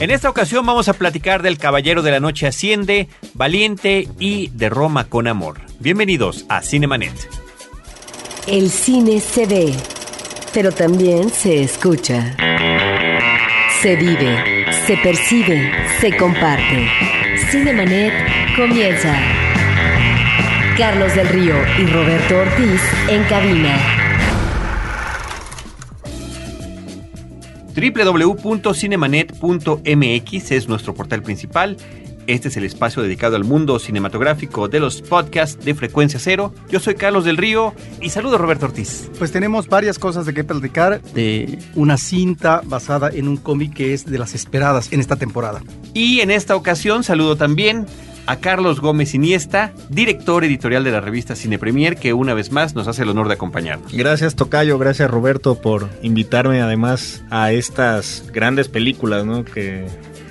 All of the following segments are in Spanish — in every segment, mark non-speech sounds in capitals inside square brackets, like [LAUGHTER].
En esta ocasión vamos a platicar del Caballero de la Noche Asciende, Valiente y de Roma con Amor. Bienvenidos a Cinemanet. El cine se ve, pero también se escucha. Se vive, se percibe, se comparte. Cinemanet comienza. Carlos del Río y Roberto Ortiz en cabina. www.cinemanet.mx es nuestro portal principal. Este es el espacio dedicado al mundo cinematográfico de los podcasts de frecuencia cero. Yo soy Carlos del Río y saludo a Roberto Ortiz. Pues tenemos varias cosas de qué platicar de una cinta basada en un cómic que es de las esperadas en esta temporada. Y en esta ocasión saludo también a Carlos Gómez Iniesta, director editorial de la revista Cine Premier, que una vez más nos hace el honor de acompañarnos. Gracias Tocayo, gracias Roberto por invitarme además a estas grandes películas, ¿no? Que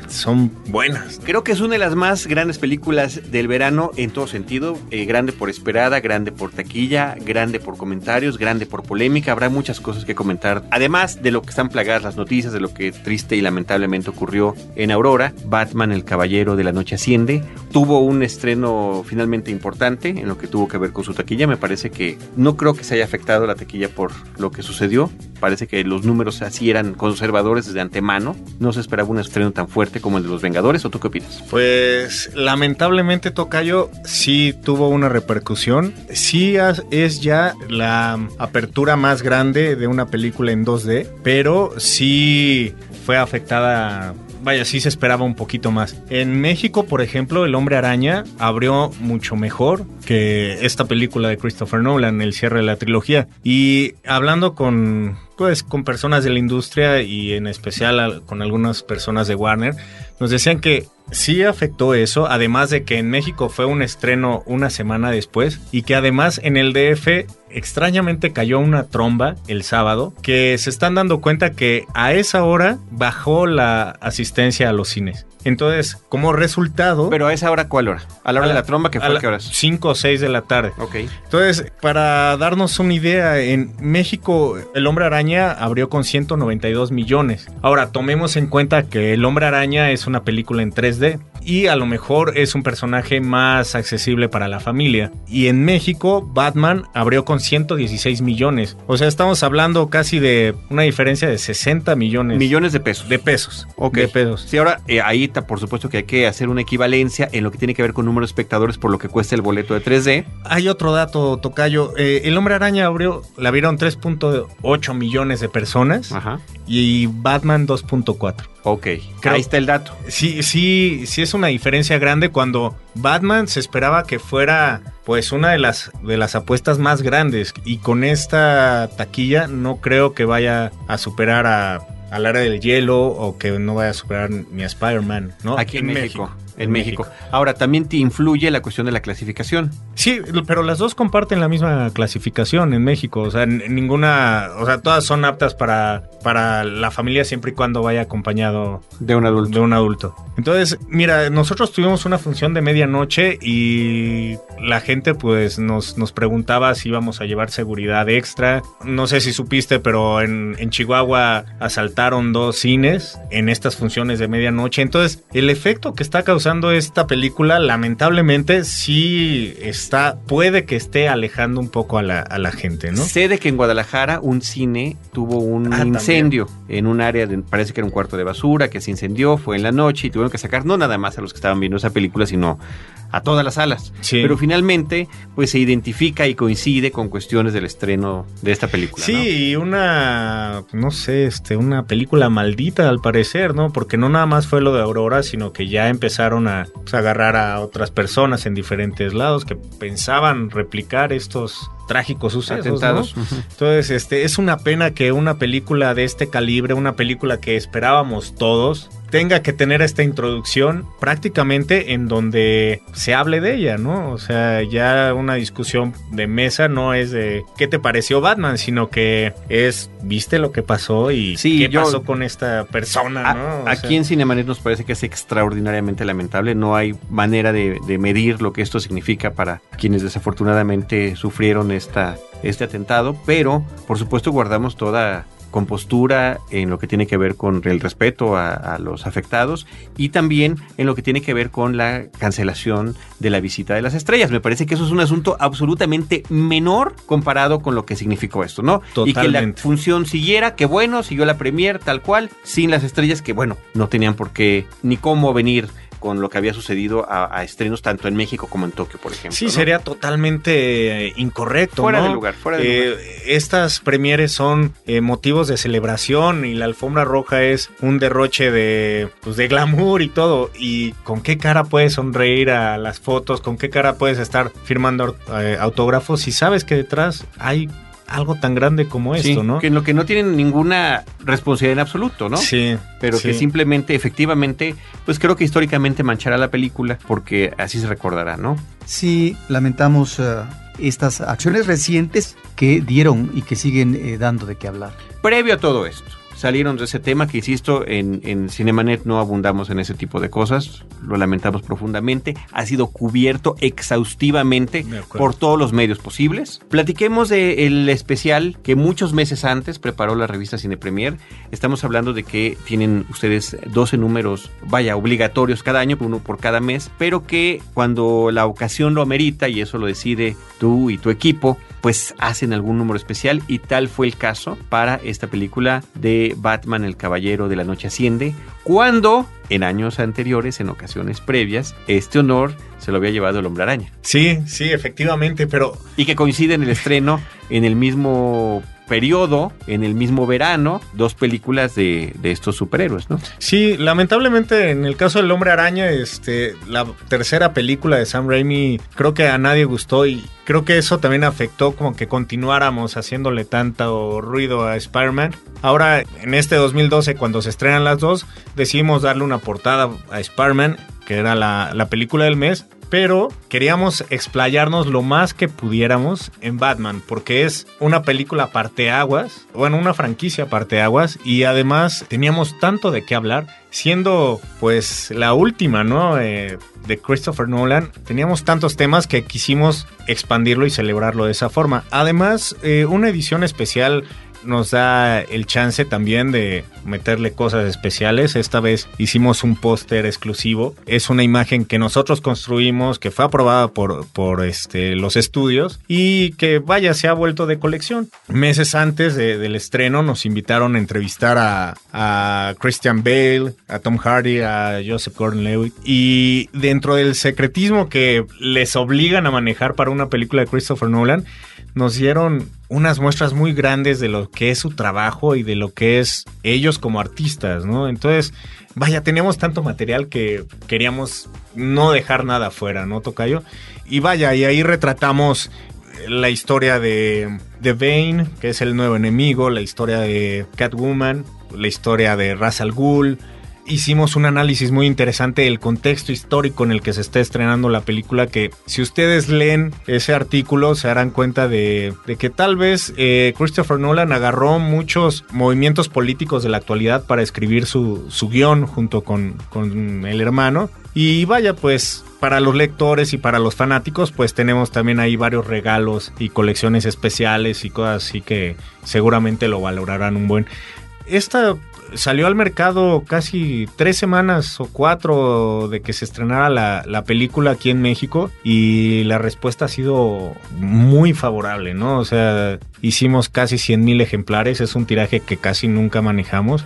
son buenas. Creo que es una de las más grandes películas del verano en todo sentido. Eh, grande por esperada, grande por taquilla, grande por comentarios, grande por polémica. Habrá muchas cosas que comentar. Además de lo que están plagadas las noticias, de lo que triste y lamentablemente ocurrió en Aurora, Batman, el Caballero de la Noche Asciende, tuvo un estreno finalmente importante en lo que tuvo que ver con su taquilla. Me parece que no creo que se haya afectado la taquilla por lo que sucedió. Parece que los números así eran conservadores desde antemano. No se esperaba un estreno tan fuerte como el de los Vengadores, ¿o tú qué opinas? Pues lamentablemente Tocayo sí tuvo una repercusión. Sí es ya la apertura más grande de una película en 2D, pero sí fue afectada vaya, sí se esperaba un poquito más. En México, por ejemplo, El Hombre Araña abrió mucho mejor que esta película de Christopher Nolan, el cierre de la trilogía. Y hablando con, pues, con personas de la industria y en especial con algunas personas de Warner, nos decían que sí afectó eso, además de que en México fue un estreno una semana después y que además en el DF extrañamente cayó una tromba el sábado que se están dando cuenta que a esa hora bajó la asistencia a los cines. Entonces, como resultado... Pero a esa hora, ¿cuál hora? A la hora de la tromba, que fue a qué horas? 5 o 6 de la tarde. Ok. Entonces, para darnos una idea, en México El Hombre Araña abrió con 192 millones. Ahora, tomemos en cuenta que El Hombre Araña es una película en 3D y a lo mejor es un personaje más accesible para la familia. Y en México, Batman abrió con 116 millones. O sea, estamos hablando casi de una diferencia de 60 millones. Millones de pesos. De pesos. Ok. De pesos. Sí, ahora eh, ahí está, por supuesto que hay que hacer una equivalencia en lo que tiene que ver con número de espectadores por lo que cuesta el boleto de 3D. Hay otro dato, Tocayo. Eh, el Hombre Araña abrió, la vieron 3.8 millones de personas Ajá. y Batman 2.4. Ok. Creo- ahí está el dato. Sí, sí, sí es una diferencia grande cuando Batman se esperaba que fuera pues una de las de las apuestas más grandes y con esta taquilla no creo que vaya a superar a al área del hielo o que no vaya a superar ni a Spider-Man, ¿no? Aquí en, México. En México. Ahora, también te influye la cuestión de la clasificación. Sí, pero las dos comparten la misma clasificación en México. O sea, ninguna. O sea, todas son aptas para, para la familia siempre y cuando vaya acompañado De un adulto. de un adulto. Entonces, mira, nosotros tuvimos una función de medianoche y la gente pues nos, nos preguntaba si íbamos a llevar seguridad extra. No sé si supiste, pero en, en Chihuahua asaltaron dos cines en estas funciones de medianoche. Entonces, el efecto que está causando esta película, lamentablemente, sí está, puede que esté alejando un poco a la, a la gente, ¿no? Sé de que en Guadalajara un cine tuvo un Ah, también. incendio en un área, de, parece que era un cuarto de basura, que se incendió, fue en la noche y tuvieron que sacar no nada más a los que estaban viendo esa película, sino a todas las salas. Sí. Pero finalmente, pues se identifica y coincide con cuestiones del estreno de esta película. Sí, una, no sé, este, una película maldita al parecer, ¿no? Porque no nada más fue lo de Aurora, sino que ya empezaron a pues, agarrar a otras personas en diferentes lados que pensaban replicar estos trágicos sucesos, ¿no? Atentados. Entonces, este, es una pena que una película de este calibre, una película que esperábamos todos, tenga que tener esta introducción prácticamente en donde se hable de ella, ¿no? O sea, ya una discusión de mesa no es de qué te pareció Batman, sino que es, ¿viste lo que pasó y Sí, qué yo- pasó con esta persona, A- ¿no? O aquí sea, en Cinemanet nos parece que es extraordinariamente lamentable. No hay manera de, de medir lo que esto significa para quienes desafortunadamente sufrieron esta, este atentado, pero por supuesto guardamos toda compostura, en lo que tiene que ver con el respeto a, a los afectados y también en lo que tiene que ver con la cancelación de la visita de las estrellas. Me parece que eso es un asunto absolutamente menor comparado con lo que significó esto, ¿no? Y que la Totalmente. función siguiera, que bueno, siguió la premier tal cual, sin las estrellas que bueno, no tenían por qué ni cómo venir con lo que había sucedido a, a estrenos tanto en México como en Tokio, por ejemplo. Sí, ¿no? sería totalmente eh, incorrecto. Fuera ¿no? de lugar, fuera de Eh, lugar. Estas premieres son eh, motivos de celebración y la alfombra roja es un derroche de, pues, de glamour y todo. ¿Y con qué cara puedes sonreír a las fotos? ¿Con qué cara puedes estar firmando eh, autógrafos si sabes que detrás hay algo tan grande como Sí, esto, ¿no? que en lo que no tienen ninguna responsabilidad en absoluto, ¿no? Sí. pero que simplemente, efectivamente, pues creo que históricamente manchará la película porque así se recordará, ¿no? Sí, lamentamos eh, estas acciones recientes que dieron y que siguen eh, dando de qué hablar. Previo a todo esto, salieron de ese tema que, insisto, en, en Cinemanet no abundamos en ese tipo de cosas, lo lamentamos profundamente, ha sido cubierto exhaustivamente por todos los medios posibles. Platiquemos del especial que muchos meses antes preparó la revista Cine Premier. Estamos hablando de que tienen ustedes 12 números, vaya, obligatorios cada año, uno por cada mes, pero que cuando la ocasión lo amerita, y eso lo decide tú y tu equipo, pues hacen algún número especial y tal fue el caso para esta película de Batman el Caballero de la Noche Asciende, cuando en años anteriores, en ocasiones previas, este honor se lo había llevado el Hombre Araña. Sí, sí, efectivamente, pero y que coincide en el estreno en el mismo periodo, en el mismo verano, dos películas de, de estos superhéroes, ¿no? Sí, lamentablemente en el caso del Hombre Araña, este, la tercera película de Sam Raimi creo que a nadie gustó y creo que eso también afectó como que continuáramos haciéndole tanto ruido a Spider-Man. Ahora, en este 2012, cuando se estrenan las dos, decidimos darle una portada a Spider-Man, que era la, la película del mes. Pero queríamos explayarnos lo más que pudiéramos en Batman, porque es una película parteaguas, bueno, una franquicia parteaguas, y además teníamos tanto de qué hablar, siendo pues la última, ¿no? Eh, de Christopher Nolan, teníamos tantos temas que quisimos expandirlo y celebrarlo de esa forma. Además, eh, una edición especial nos da el chance también de meterle cosas especiales. Esta vez hicimos un póster exclusivo. Es una imagen que nosotros construimos, que fue aprobada por, por este, los estudios y que vaya, se ha vuelto de colección. Meses antes de- del estreno nos invitaron a entrevistar a, a Christian Bale, a Tom Hardy, a Joseph Gordon-Levitt y dentro del secretismo que les obligan a manejar para una película de Christopher Nolan, nos dieron unas muestras muy grandes de lo que es su trabajo y de lo que es ellos como artistas, ¿no? Entonces, vaya, teníamos tanto material que queríamos no dejar nada fuera, ¿no, Tocayo? Y vaya, y ahí retratamos la historia de, de Bane, que es el nuevo enemigo, la historia de Catwoman, la historia de Ra's al Ghul, hicimos un análisis muy interesante del contexto histórico en el que se está estrenando la película que si ustedes leen ese artículo se darán cuenta de, que tal vez eh, Christopher Nolan agarró muchos movimientos políticos de la actualidad para escribir su, su guion junto con, con el hermano. Y vaya pues para los lectores y para los fanáticos pues tenemos también ahí varios regalos y colecciones especiales y cosas así que seguramente lo valorarán un buen esta salió al mercado casi tres semanas o cuatro de que se estrenara la, la película aquí en México y la respuesta ha sido muy favorable, ¿no? O sea, hicimos casi 100 mil ejemplares, es un tiraje que casi nunca manejamos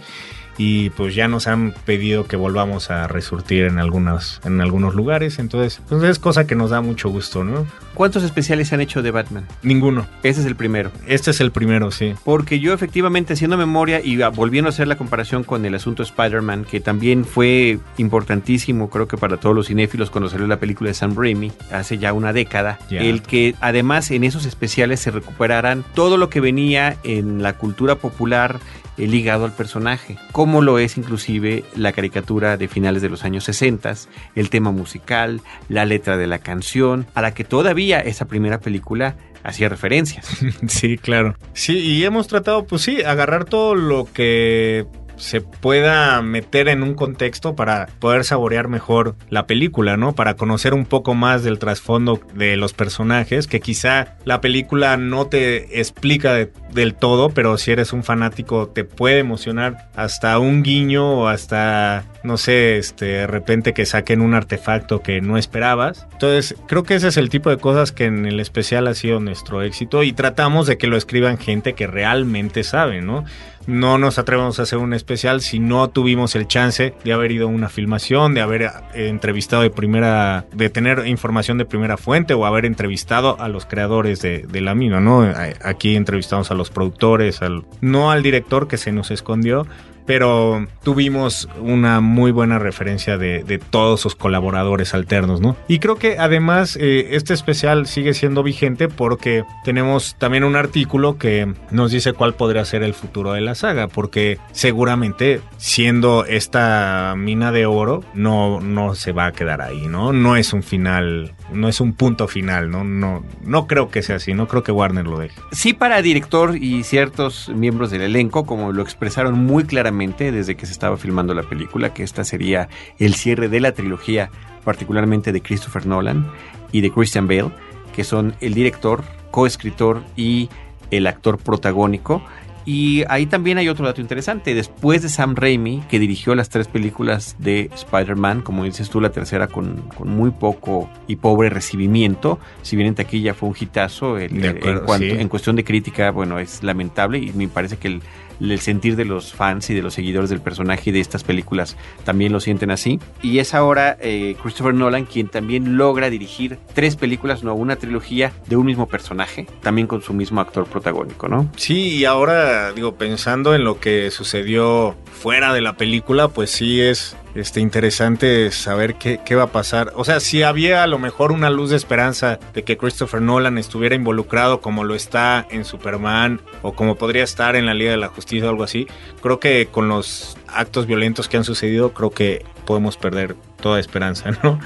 y pues ya nos han pedido que volvamos a resurtir en algunos, en algunos lugares, entonces pues es cosa que nos da mucho gusto, ¿no? ¿Cuántos especiales se han hecho de Batman? Ninguno. Ese es el primero. Este es el primero, sí. Porque yo efectivamente haciendo memoria y ah, volviendo a hacer la comparación con el asunto Spider-Man, que también fue importantísimo creo que para todos los cinéfilos cuando salió la película de Sam Raimi hace ya una década, el que además en esos especiales se recuperaran todo lo que venía en la cultura popular ligado al personaje, como lo es inclusive la caricatura de finales de los años 60, el tema musical, la letra de la canción, a la que todavía esa primera película hacía referencias. [LAUGHS] Sí, claro. Sí, y hemos tratado, pues sí, agarrar todo lo que se pueda meter en un contexto para poder saborear mejor la película, ¿no? Para conocer un poco más del trasfondo de los personajes, que quizá la película no te explica del todo, pero si eres un fanático te puede emocionar hasta un guiño o hasta, no sé, este, de repente que saquen un artefacto que no esperabas. Entonces, creo que ese es el tipo de cosas que en el especial ha sido nuestro éxito y tratamos de que lo escriban gente que realmente sabe, ¿no? No nos atrevemos a hacer un especial si no tuvimos el chance de haber ido a una filmación, de haber eh, entrevistado de primera, de tener información de primera fuente o haber entrevistado a los creadores de, la mina, ¿no? Aquí entrevistamos a los productores, al, no al director que se nos escondió, pero tuvimos una muy buena referencia de, todos sus colaboradores alternos, ¿no? Y creo que además eh, este especial sigue siendo vigente porque tenemos también un artículo que nos dice cuál podría ser el futuro de la saga, porque seguramente siendo esta mina de oro no, no se va a quedar ahí, ¿no? No es un final, no es un punto final, ¿no? No, no creo que sea así, no creo que Warner lo deje. Sí para director y ciertos miembros del elenco, como lo expresaron muy claramente desde que se estaba filmando la película, que esta sería el cierre de la trilogía, particularmente de Christopher Nolan y de Christian Bale, que son el director, coescritor y el actor protagónico. Y ahí también hay otro dato interesante. Después de Sam Raimi, que dirigió las tres películas de Spider-Man, como dices tú, la tercera con, muy poco y pobre recibimiento, si bien en taquilla fue un hitazo, en, en cuestión de crítica, bueno, es lamentable y me parece que el el sentir de los fans y de los seguidores del personaje de estas películas también lo sienten así. Y es ahora eh, Christopher Nolan quien también logra dirigir tres películas, no una trilogía de un mismo personaje, también con su mismo actor protagónico, ¿no? Sí, y ahora digo, pensando en lo que sucedió fuera de la película, pues sí es este, interesante saber qué, qué, va a pasar. O sea, si había a lo mejor una luz de esperanza de que Christopher Nolan estuviera involucrado como lo está en Superman o como podría estar en la Liga de la Justicia o algo así, creo que con los actos violentos que han sucedido, creo que podemos perder toda esperanza, ¿no?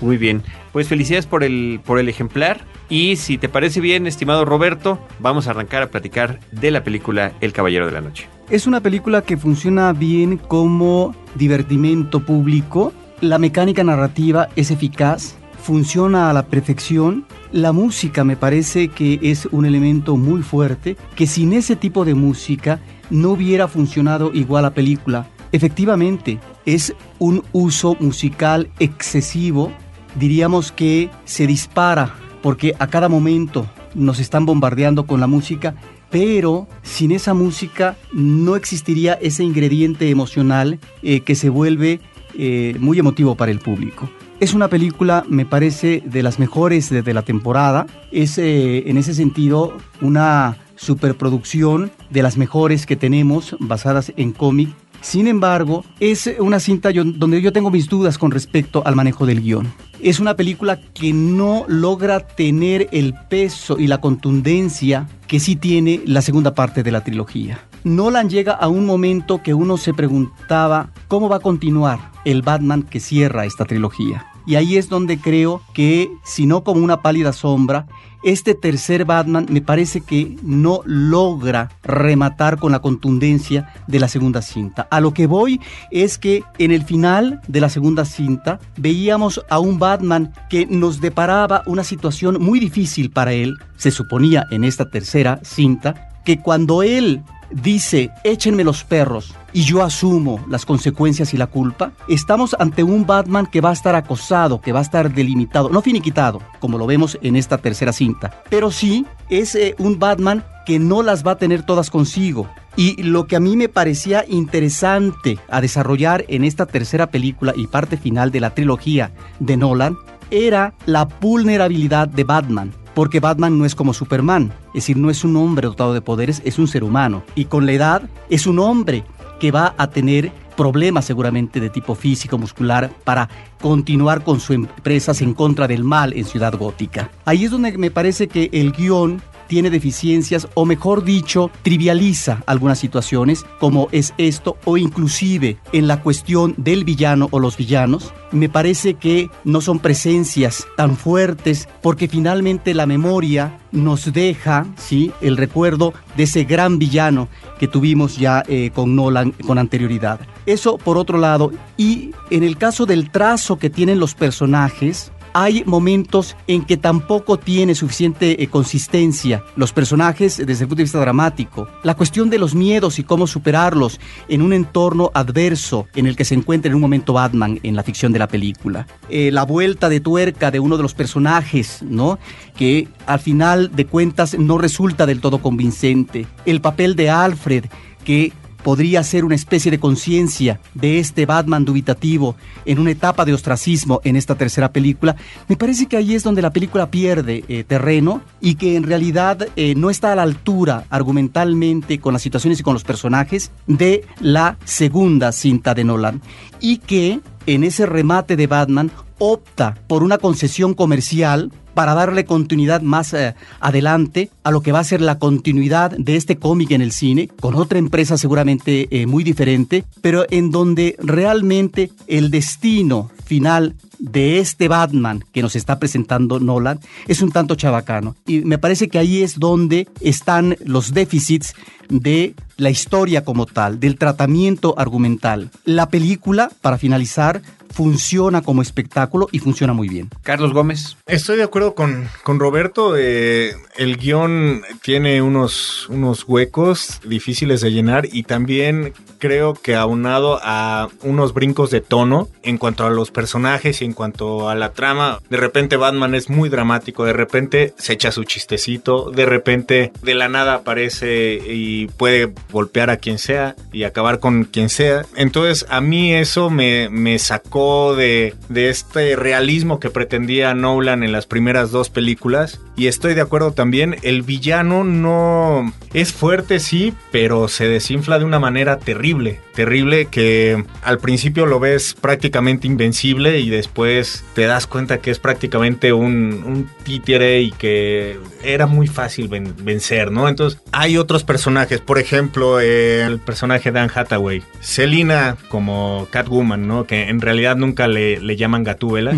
Muy bien. Pues felicidades por el, por el ejemplar. Y si te parece bien, estimado Roberto, vamos a arrancar a platicar de la película El Caballero de la Noche. Es una película que funciona bien como divertimento público. La mecánica narrativa es eficaz, funciona a la perfección. La música me parece que es un elemento muy fuerte, que sin ese tipo de música no hubiera funcionado igual la película. Efectivamente, es un uso musical excesivo. Diríamos que se dispara porque a cada momento nos están bombardeando con la música pero sin esa música no existiría ese ingrediente emocional eh, que se vuelve eh, muy emotivo para el público. Es una película, me parece, de las mejores de, la temporada. Es eh, en ese sentido una superproducción de las mejores que tenemos basadas en cómic. Sin embargo, es una cinta donde yo tengo mis dudas con respecto al manejo del guion es una película que no logra tener el peso y la contundencia que sí tiene la segunda parte de la trilogía. Nolan llega a un momento que uno se preguntaba cómo va a continuar el Batman que cierra esta trilogía. Y ahí es donde creo que, si no como una pálida sombra, este tercer Batman me parece que no logra rematar con la contundencia de la segunda cinta. A lo que voy es que en el final de la segunda cinta veíamos a un Batman que nos deparaba una situación muy difícil para él, se suponía en esta tercera cinta, que cuando él dice, échenme los perros y yo asumo las consecuencias y la culpa, estamos ante un Batman que va a estar acosado, que va a estar delimitado, no finiquitado, como lo vemos en esta tercera cinta, pero sí es eh, un Batman que no las va a tener todas consigo. Y lo que a mí me parecía interesante a desarrollar en esta tercera película y parte final de la trilogía de Nolan era la vulnerabilidad de Batman porque Batman no es como Superman, es decir, no es un hombre dotado de poderes, es un ser humano. Y con la edad es un hombre que va a tener problemas seguramente de tipo físico, muscular, para continuar con sus empresas en contra del mal en Ciudad Gótica. Ahí es donde me parece que el guion tiene deficiencias o mejor dicho, trivializa algunas situaciones como es esto o inclusive en la cuestión del villano o los villanos, me parece que no son presencias tan fuertes porque finalmente la memoria nos deja ¿sí? el recuerdo de ese gran villano que tuvimos ya eh, con Nolan con anterioridad. Eso por otro lado. Y en el caso del trazo que tienen los personajes, hay momentos en que tampoco tiene suficiente eh, consistencia los personajes desde el punto de vista dramático. La cuestión de los miedos y cómo superarlos en un entorno adverso en el que se encuentra en un momento Batman en la ficción de la película. Eh, la vuelta de tuerca de uno de los personajes, ¿no? Que al final de cuentas no resulta del todo convincente. El papel de Alfred que podría ser una especie de conciencia de este Batman dubitativo en una etapa de ostracismo en esta tercera película, me parece que ahí es donde la película pierde eh, terreno y que en realidad eh, no está a la altura argumentalmente con las situaciones y con los personajes de la segunda cinta de Nolan. Y que en ese remate de Batman opta por una concesión comercial para darle continuidad más eh, adelante a lo que va a ser la continuidad de este cómic en el cine, con otra empresa seguramente eh, muy diferente, pero en donde realmente el destino final de este Batman que nos está presentando Nolan es un tanto chabacano. Y me parece que ahí es donde están los déficits de la historia como tal, del tratamiento argumental. La película, para finalizar, funciona como espectáculo y funciona muy bien. Carlos Gómez. Estoy de acuerdo con, con Roberto. Eh, el guion tiene unos, unos huecos difíciles de llenar y también creo que aunado a unos brincos de tono en cuanto a los personajes y en cuanto a la trama, de repente Batman es muy dramático, de repente se echa su chistecito, de repente de la nada aparece y puede golpear a quien sea y acabar con quien sea. Entonces a mí eso me, me sacó de, este realismo que pretendía Nolan en las primeras dos películas. Y estoy de acuerdo también, el villano no es fuerte, sí, pero se desinfla de una manera terrible. Terrible que al principio lo ves prácticamente invencible y después te das cuenta que es prácticamente un, un títere y que era muy fácil vencer, ¿no? Entonces hay otros personajes, por ejemplo, el personaje de Anne Hathaway, Selina como Catwoman, ¿no? Que en realidad nunca le, llaman Gatúbela,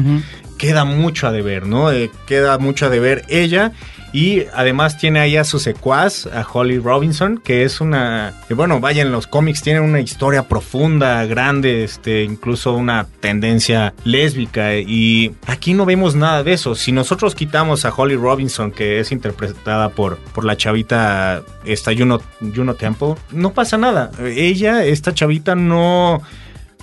queda mucho a deber, ¿no? Eh, queda mucho a deber ella. Y además tiene ahí a su secuaz, a Holly Robinson, que es una. bueno, vaya, en los cómics tiene una historia profunda, grande, este, incluso una tendencia lésbica. Y aquí no vemos nada de eso. Si nosotros quitamos a Holly Robinson, que es interpretada por, por la chavita, esta Juno, Juno Temple, no pasa nada. Ella, esta chavita, no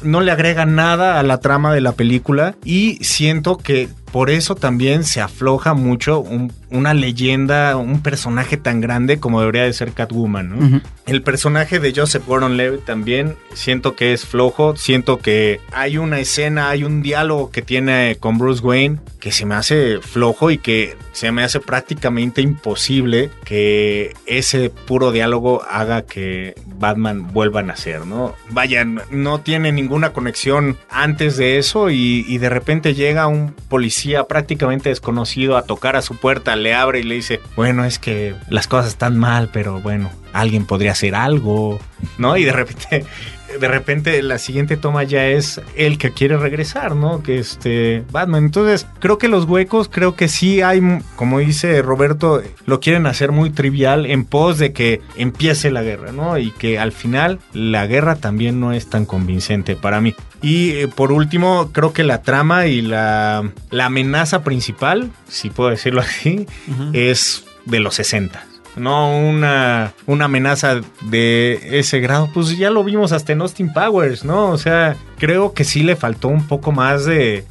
no le agrega nada a la trama de la película y siento que por eso también se afloja mucho una leyenda, un personaje tan grande como debería de ser Catwoman. El personaje de Joseph Gordon-Levitt también siento que es flojo, siento que hay una escena, hay un diálogo que tiene con Bruce Wayne que se me hace flojo y que se me hace prácticamente imposible que ese puro diálogo haga que Batman vuelva a nacer, ¿no? Vayan, no tiene ninguna conexión antes de eso y, y de repente llega un policía prácticamente desconocido a tocar a su puerta, le abre y le dice, bueno, es que las cosas están mal, pero bueno, alguien podría hacer algo, ¿no? Y de repente de repente la siguiente toma ya es el que quiere regresar, ¿no? Que este Batman. Entonces, creo que los huecos, creo que sí hay, como dice Roberto, lo quieren hacer muy trivial en pos de que empiece la guerra, ¿no? Y que al final la guerra también no es tan convincente para mí. Y eh, por último, creo que la trama y la, la amenaza principal, si puedo decirlo así, es de los 60 no una, una amenaza de ese grado, pues ya lo vimos hasta en Austin Powers, ¿no? O sea, creo que sí le faltó un poco más de,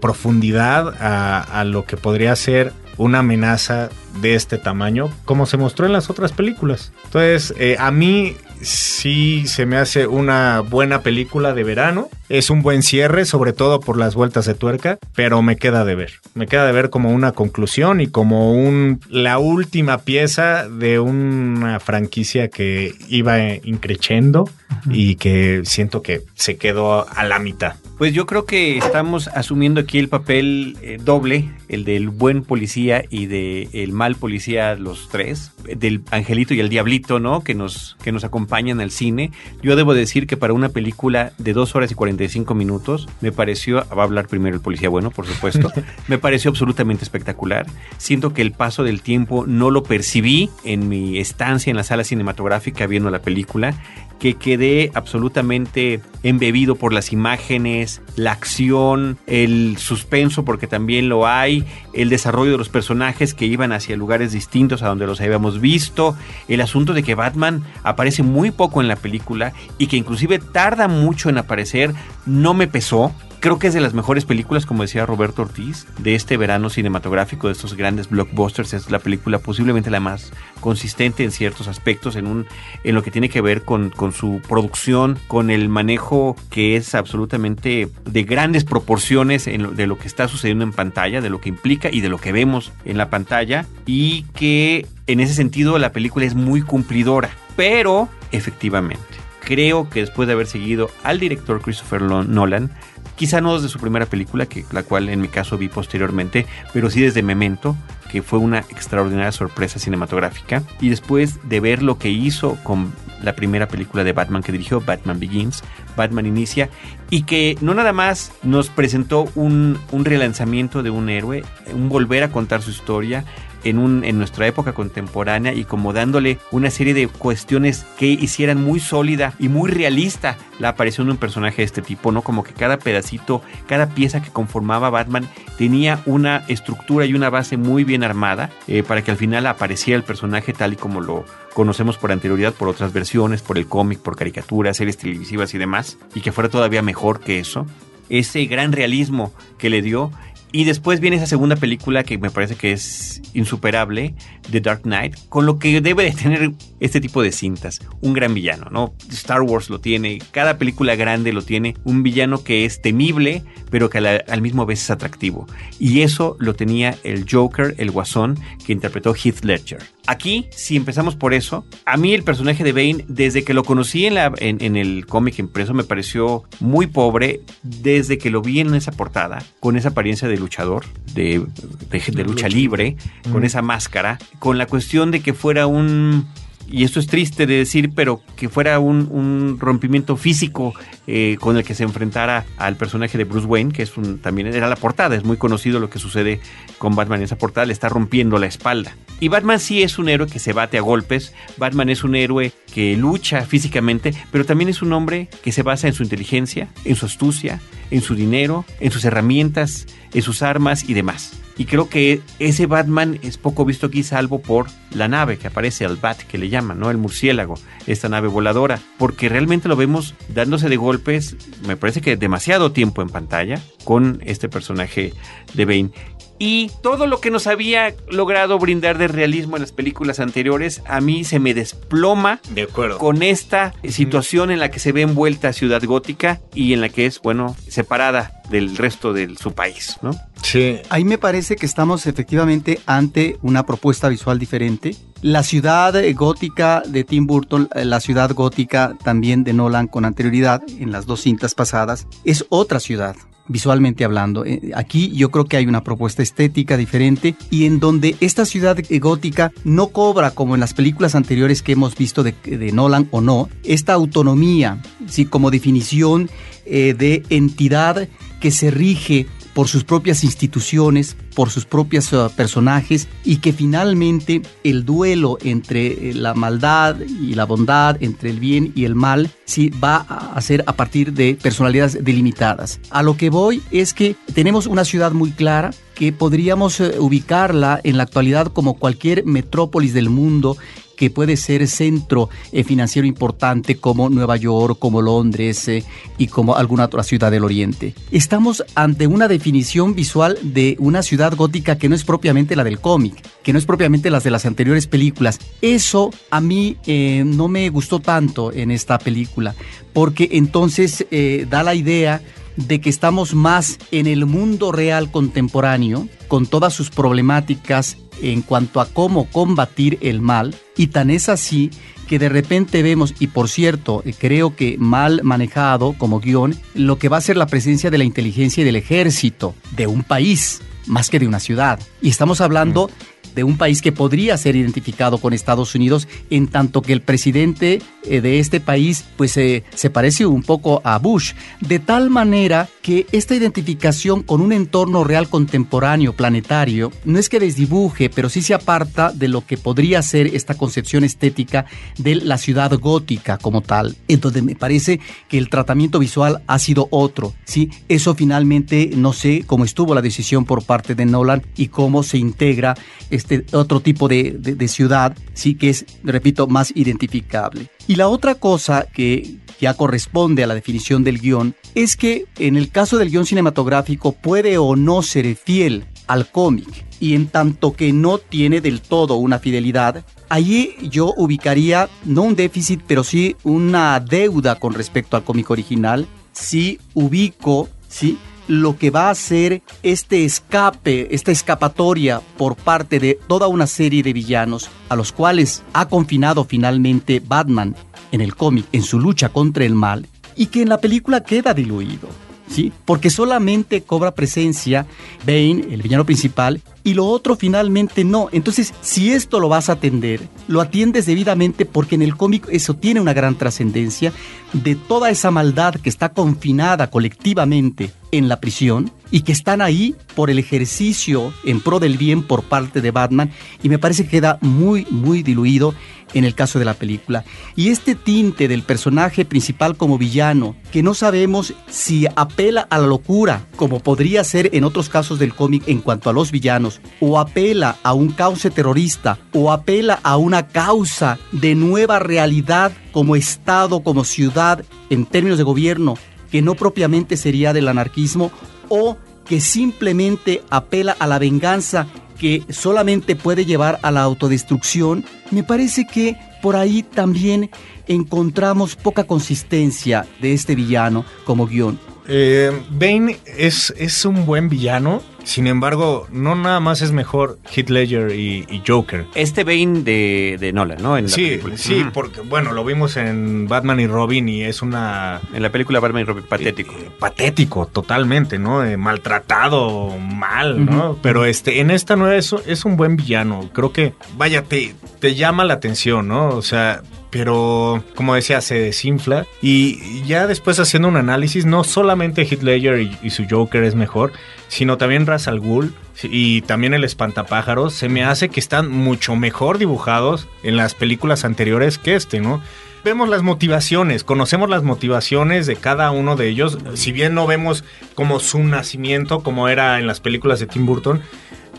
profundidad a, a lo que podría ser una amenaza de este tamaño, como se mostró en las otras películas. Entonces, eh, a mí sí se me hace una buena película de verano. Es un buen cierre, sobre todo por las vueltas de tuerca, pero me queda de ver. Me queda de ver como una conclusión y como un la última pieza de una franquicia que iba increciendo y que siento que se quedó a la mitad. Pues yo creo que estamos asumiendo aquí el papel eh, doble, el del buen policía y del mal mal policía los tres, del angelito y el diablito, ¿no? Que nos, que nos acompañan al cine. Yo debo decir que para una película de 2 horas y 45 minutos, me pareció, va a hablar primero el policía bueno, por supuesto, [LAUGHS] me pareció absolutamente espectacular. Siento que el paso del tiempo no lo percibí en mi estancia en la sala cinematográfica viendo la película que quedé absolutamente embebido por las imágenes, la acción, el suspenso, porque también lo hay, el desarrollo de los personajes que iban hacia lugares distintos a donde los habíamos visto, el asunto de que Batman aparece muy poco en la película y que inclusive tarda mucho en aparecer, no me pesó, Creo que es de las mejores películas, como decía Roberto Ortiz, de este verano cinematográfico, de estos grandes blockbusters. Es la película posiblemente la más consistente en ciertos aspectos, en, un, en lo que tiene que ver con, con su producción, con el manejo que es absolutamente de grandes proporciones de lo que está sucediendo en pantalla, de lo que implica y de lo que vemos en la pantalla. Y que en ese sentido la película es muy cumplidora. Pero, efectivamente, creo que después de haber seguido al director Christopher Nolan, Quizá no desde su primera película, que la cual en mi caso vi posteriormente, pero sí desde Memento, que fue una extraordinaria sorpresa cinematográfica. Y después de ver lo que hizo con la primera película de Batman que dirigió, Batman Begins, Batman Inicia, y que no nada más nos presentó un, un relanzamiento de un héroe, un volver a contar su historia, en, nuestra época contemporánea y como dándole una serie de cuestiones que hicieran muy sólida y muy realista la aparición de un personaje de este tipo, ¿no? Como que cada pedacito, cada pieza que conformaba Batman tenía una estructura y una base muy bien armada eh, para que al final apareciera el personaje tal y como lo conocemos por anterioridad, por otras versiones, por el cómic, por caricaturas, series televisivas y demás, y que fuera todavía mejor que eso ese gran realismo que le dio y después viene esa segunda película que me parece que es insuperable, The Dark Knight, con lo que debe de tener este tipo de cintas. Un gran villano, ¿no? Star Wars lo tiene, cada película grande lo tiene. Un villano que es temible, pero que al mismo vez es atractivo. Y eso lo tenía el Joker, el guasón, que interpretó Heath Ledger. Aquí, si empezamos por eso, a mí el personaje de Bane, desde que lo conocí en, la, en, el cómic impreso, me pareció muy pobre desde que lo vi en esa portada, con esa apariencia de luchador, de, de lucha libre, con esa máscara, con la cuestión de que fuera un y esto es triste de decir, pero que fuera un, rompimiento físico eh, con el que se enfrentara al personaje de Bruce Wayne, que es un, también era la portada, es muy conocido lo que sucede con Batman en esa portada, le está rompiendo la espalda. Y Batman sí es un héroe que se bate a golpes, Batman es un héroe que lucha físicamente, pero también es un hombre que se basa en su inteligencia, en su astucia, en su dinero, en sus herramientas, en sus armas y demás. Y creo que ese Batman es poco visto aquí, salvo por la nave que aparece, al Bat que le llaman, ¿no? El murciélago, esta nave voladora. Porque realmente lo vemos dándose de golpes, me parece que demasiado tiempo en pantalla, con este personaje de Bane y todo lo que nos había logrado brindar de realismo en las películas anteriores, a mí se me desploma de acuerdo. con esta situación en la que se ve envuelta Ciudad Gótica y en la que es, bueno, separada del resto de su país, ¿no? Sí. Ahí me parece que estamos efectivamente ante una propuesta visual diferente. La ciudad gótica de Tim Burton, la ciudad gótica también de Nolan con anterioridad en las dos cintas pasadas, es otra ciudad visualmente hablando. Eh, aquí yo creo que hay una propuesta estética diferente y en donde esta ciudad gótica no cobra como en las películas anteriores que hemos visto de, Nolan o no, esta autonomía, ¿sí? como definición eh, de entidad que se rige por sus propias instituciones, por sus propios uh, personajes y que finalmente el duelo entre eh, la maldad y la bondad, entre el bien y el mal, sí va a ser a partir de personalidades delimitadas. A lo que voy es que tenemos una ciudad muy clara que podríamos eh, ubicarla en la actualidad como cualquier metrópolis del mundo que puede ser centro eh, financiero importante como Nueva York, como Londres eh, y como alguna otra ciudad del Oriente. Estamos ante una definición visual de una ciudad gótica que no es propiamente la del cómic, que no es propiamente las de las anteriores películas. Eso a mí eh, no me gustó tanto en esta película, porque entonces da la idea de que estamos más en el mundo real contemporáneo, con todas sus problemáticas en cuanto a cómo combatir el mal, y tan es así que de repente vemos, y por cierto, eh, creo que mal manejado como guion, lo que va a ser la presencia de la inteligencia y del ejército de un país, más que de una ciudad. Y estamos hablando de un país que podría ser identificado con Estados Unidos, en tanto que el presidente eh, de este país pues eh, se parece un poco a Bush, de tal manera que esta identificación con un entorno real contemporáneo, planetario, no es que desdibuje, pero sí se aparta de lo que podría ser esta concepción estética de la ciudad gótica como tal. Entonces me parece que el tratamiento visual ha sido otro, ¿sí? Eso finalmente no sé cómo estuvo la decisión por parte de Nolan y cómo se integra este otro tipo de, de ciudad, sí, que es, repito, más identificable. Y la otra cosa que ya corresponde a la definición del guion es que en el caso del guion cinematográfico puede o no ser fiel al cómic y en tanto que no tiene del todo una fidelidad, allí yo ubicaría no un déficit, pero sí una deuda con respecto al cómic original. Si ubico, sí, lo que va a ser este escape, esta escapatoria por parte de toda una serie de villanos a los cuales ha confinado finalmente Batman en el cómic en su lucha contra el mal y que en la película queda diluido. ¿Sí? Porque solamente cobra presencia Bane, el villano principal, y lo otro finalmente no. Entonces, si esto lo vas a atender, lo atiendes debidamente porque en el cómic eso tiene una gran trascendencia de toda esa maldad que está confinada colectivamente en la prisión y que están ahí por el ejercicio en pro del bien por parte de Batman y me parece que queda muy muy diluido en el caso de la película. Y este tinte del personaje principal como villano, que no sabemos si apela a la locura, como podría ser en otros casos del cómic en cuanto a los villanos, o apela a un cauce terrorista, o apela a una causa de nueva realidad como Estado, como ciudad, en términos de gobierno, que no propiamente sería del anarquismo, o que simplemente apela a la venganza que solamente puede llevar a la autodestrucción, me parece que por ahí también encontramos poca consistencia de este villano como guion. Eh, Bane es, es un buen villano, sin embargo, no nada más es mejor Heath Ledger y, Joker. Este Bane de, de Nolan, ¿no? En sí, sí, porque bueno, lo vimos en Batman y Robin y es una... En la película Batman y Robin, patético. Eh, patético, totalmente, ¿no? Eh, maltratado, mal, ¿no? Pero este, en esta nueva es, es un buen villano. Creo que, vaya, te, te llama la atención, ¿no? O sea, pero como decía, se desinfla. Y ya después haciendo un análisis, no solamente Heath Ledger y, su Joker es mejor, sino también Ra's al Ghul y también el Espantapájaros, se me hace que están mucho mejor dibujados en las películas anteriores que este, ¿no? Vemos las motivaciones, conocemos las motivaciones de cada uno de ellos, si bien no vemos como su nacimiento, como era en las películas de Tim Burton,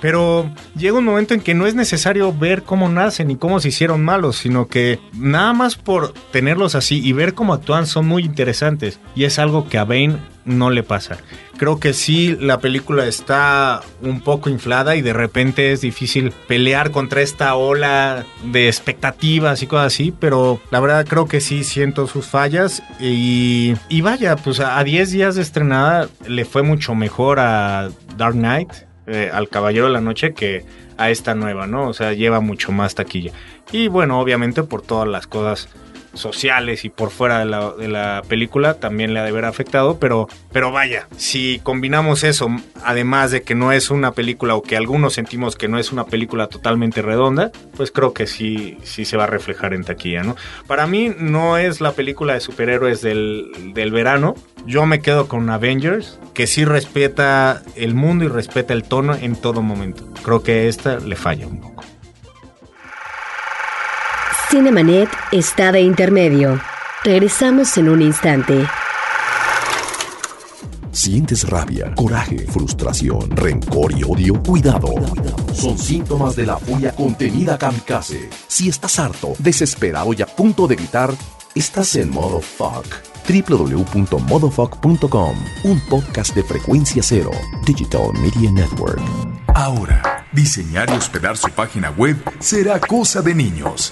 pero llega un momento en que no es necesario ver cómo nacen y cómo se hicieron malos, sino que nada más por tenerlos así y ver cómo actúan son muy interesantes. Y es algo que a Bane no le pasa. Creo que sí, la película está un poco inflada y de repente es difícil pelear contra esta ola de expectativas y cosas así, pero la verdad creo que sí siento sus fallas y, y vaya, pues a 10 días de estrenada le fue mucho mejor a Dark Knight eh, al Caballero de la Noche que a esta nueva, ¿no? O sea, lleva mucho más taquilla. Y bueno, obviamente por todas las cosas sociales y por fuera de la, película también le ha de haber afectado, pero, pero vaya, si combinamos eso, además de que no es una película o que algunos sentimos que no es una película totalmente redonda, pues creo que sí, sí se va a reflejar en taquilla, ¿no? Para mí no es la película de superhéroes del, del verano, yo me quedo con Avengers, que sí respeta el mundo y respeta el tono en todo momento. Creo que esta le falla un poco. Cinemanet está de intermedio. Regresamos en un instante. ¿Sientes rabia, coraje, frustración, rencor y odio? Cuidado. Son síntomas de la furia contenida kamikaze. Si estás harto, desesperado y a punto de gritar, estás en modo fuck www.modofuck.com, un podcast de frecuencia cero, Digital Media Network. Ahora, diseñar y hospedar su página web será cosa de niños.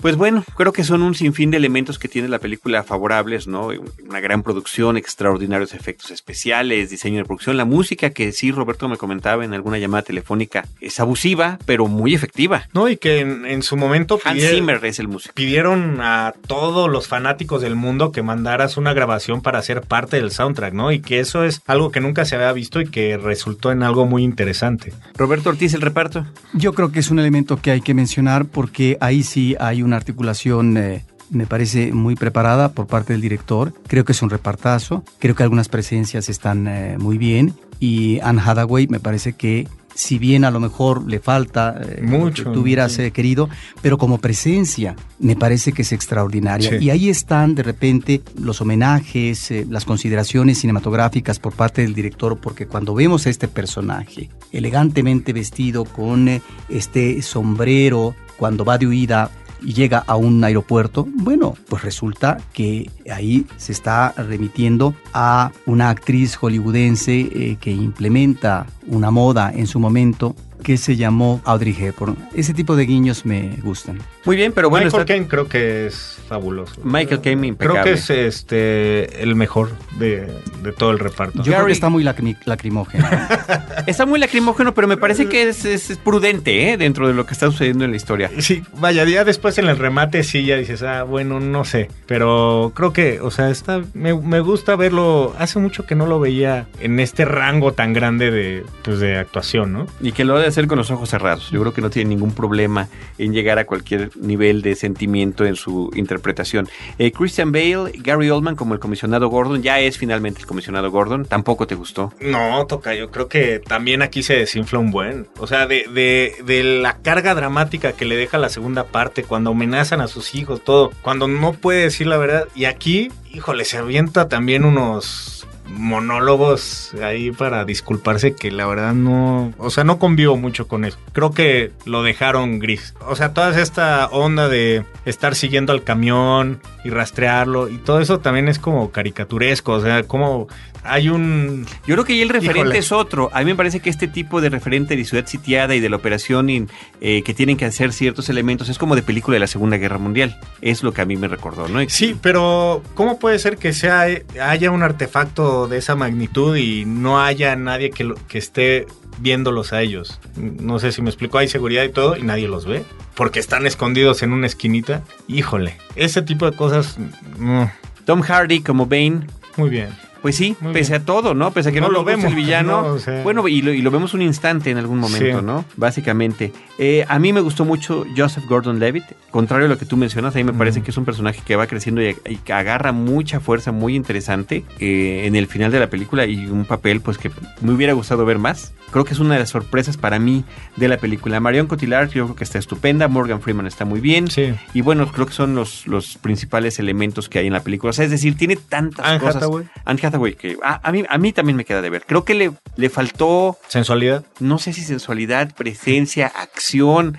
Pues bueno, creo que son un sinfín de elementos que tiene la película favorables, ¿no? Una gran producción, extraordinarios efectos especiales, diseño de producción, la música que sí Roberto me comentaba en alguna llamada telefónica es abusiva, pero muy efectiva. No, y que en, su momento Hans Zimmer es el músico. pidieron a todos los fanáticos del mundo que mandaras una grabación para ser parte del soundtrack, ¿no? Y que eso es algo que nunca se había visto y que resultó en algo muy interesante. Roberto Ortiz, el reparto. Yo creo que es un elemento que hay que mencionar porque ahí sí hay una articulación eh, me parece muy preparada por parte del director. Creo que es un repartazo. Creo que algunas presencias están eh, muy bien. Y Anne Hathaway me parece que si bien a lo mejor le falta eh, mucho que tú hubieras querido, pero como presencia me parece que es extraordinaria. Y ahí están de repente los homenajes, las consideraciones cinematográficas por parte del director, porque cuando vemos a este personaje elegantemente vestido con este sombrero, cuando va de huida y llega a un aeropuerto, bueno, pues resulta que ahí se está remitiendo a una actriz hollywoodense eh, que implementa una moda en su momento que se llamó Audrey Hepburn. Ese tipo de guiños me gustan. Muy bien, pero bueno. Michael Caine creo que es fabuloso. Michael Caine impecable. Creo que es este el mejor de, todo el reparto. Yo creo que está muy lacrimógeno. [LAUGHS] está muy lacrimógeno, pero me parece que es, prudente ¿eh? dentro de lo que está sucediendo en la historia. Sí, vaya, ya después en el remate sí ya dices, ah, bueno, no sé. Pero creo que, o sea, está, me, me gusta verlo. Hace mucho que no lo veía en este rango tan grande de, pues, de actuación, ¿no? Y que lo de hacer con los ojos cerrados. Yo creo que no tiene ningún problema en llegar a cualquier nivel de sentimiento en su interpretación. Eh, Christian Bale, Gary Oldman como el comisionado Gordon, ya es finalmente el comisionado Gordon. ¿Tampoco te gustó? No, toca, yo creo que también aquí se desinfla un buen. O sea, de, de, de la carga dramática que le deja la segunda parte, cuando amenazan a sus hijos, todo, cuando no puede decir la verdad. Y aquí, híjole, se avienta también unos monólogos ahí para disculparse que la verdad no, o sea, no convivo mucho con eso. Creo que lo dejaron gris. O sea, toda esta onda de estar siguiendo al camión y rastrearlo y todo eso también es como caricaturesco, o sea, como hay un... Yo creo que ahí el referente es otro. A mí me parece que este tipo de referente de ciudad sitiada y de la operación eh, que tienen que hacer ciertos elementos es como de película de la Segunda Guerra Mundial. Es lo que a mí me recordó, ¿no? Sí, pero ¿cómo puede ser que sea haya un artefacto de esa magnitud y no haya nadie que, que esté viéndolos a ellos? No sé si me explico, hay seguridad y todo y nadie los ve. Porque están escondidos en una esquinita. Híjole, ese tipo de cosas... Tom Hardy como Bane. Muy bien. Pues sí, pese a todo, ¿no? Pese a que no, lo vemos el villano. Bueno, y lo, vemos un instante en algún momento, ¿no? Básicamente. Eh, a mí me gustó mucho Joseph Gordon-Levitt. Contrario a lo que tú mencionas, a mí me parece que es un personaje que va creciendo y, que agarra mucha fuerza muy interesante eh, en el final de la película y un papel pues que me hubiera gustado ver más. Creo que es una de las sorpresas para mí de la película. Marion Cotillard yo creo que está estupenda, Morgan Freeman está muy bien. Sí. Y bueno, creo que son los, los principales elementos que hay en la película. O sea, es decir, tiene tantas cosas que a, mí, a mí también me queda de ver. Creo que le, le faltó... ¿Sensualidad? No sé si sensualidad, presencia, acción